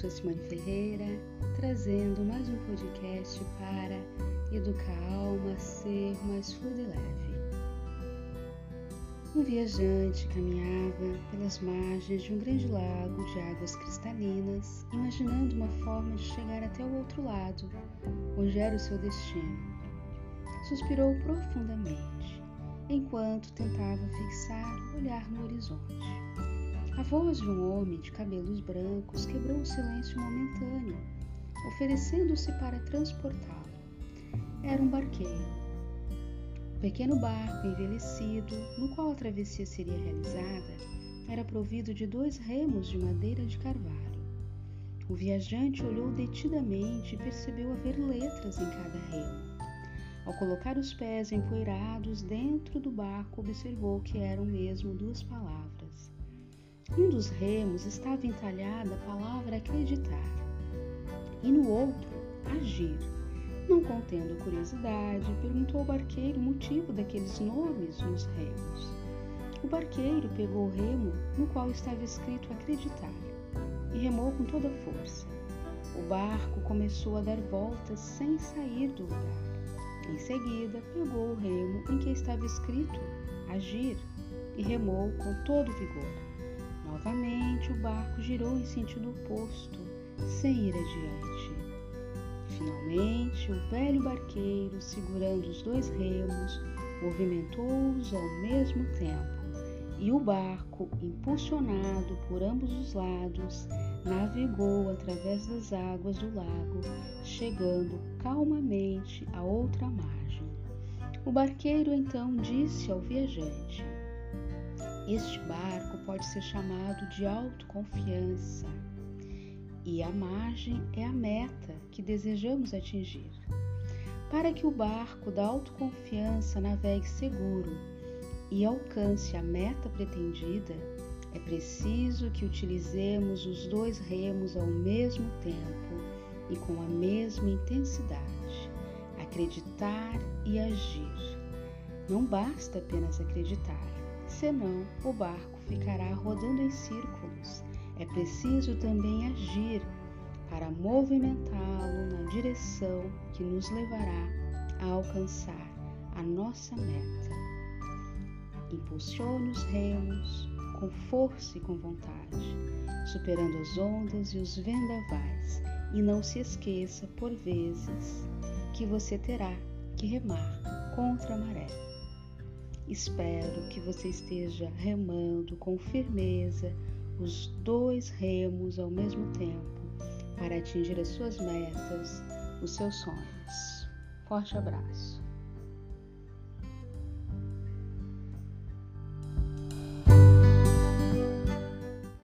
sou Simone Ferreira, trazendo mais um podcast para educar a alma ser mais fluida e leve. Um viajante caminhava pelas margens de um grande lago de águas cristalinas, imaginando uma forma de chegar até o outro lado, onde era o seu destino. Suspirou profundamente, enquanto tentava fixar o olhar no horizonte. A voz de um homem de cabelos brancos quebrou o silêncio momentâneo, oferecendo-se para transportá-lo. Era um barqueiro. O pequeno barco envelhecido, no qual a travessia seria realizada, era provido de dois remos de madeira de carvalho. O viajante olhou detidamente e percebeu haver letras em cada remo. Ao colocar os pés empoeirados dentro do barco, observou que eram mesmo duas palavras um dos remos estava entalhada a palavra acreditar e no outro, agir. Não contendo curiosidade, perguntou ao barqueiro o motivo daqueles nomes nos remos. O barqueiro pegou o remo no qual estava escrito acreditar e remou com toda força. O barco começou a dar voltas sem sair do lugar. Em seguida, pegou o remo em que estava escrito agir e remou com todo vigor. Novamente o barco girou em sentido oposto, sem ir adiante. Finalmente, o velho barqueiro, segurando os dois remos, movimentou-os ao mesmo tempo, e o barco, impulsionado por ambos os lados, navegou através das águas do lago, chegando calmamente à outra margem. O barqueiro então disse ao viajante: este barco pode ser chamado de autoconfiança e a margem é a meta que desejamos atingir. Para que o barco da autoconfiança navegue seguro e alcance a meta pretendida, é preciso que utilizemos os dois remos ao mesmo tempo e com a mesma intensidade. Acreditar e agir. Não basta apenas acreditar senão o barco ficará rodando em círculos. É preciso também agir para movimentá-lo na direção que nos levará a alcançar a nossa meta. Impulsione os remos com força e com vontade, superando as ondas e os vendavais, e não se esqueça, por vezes, que você terá que remar contra a maré. Espero que você esteja remando com firmeza os dois remos ao mesmo tempo para atingir as suas metas, os seus sonhos. Forte abraço.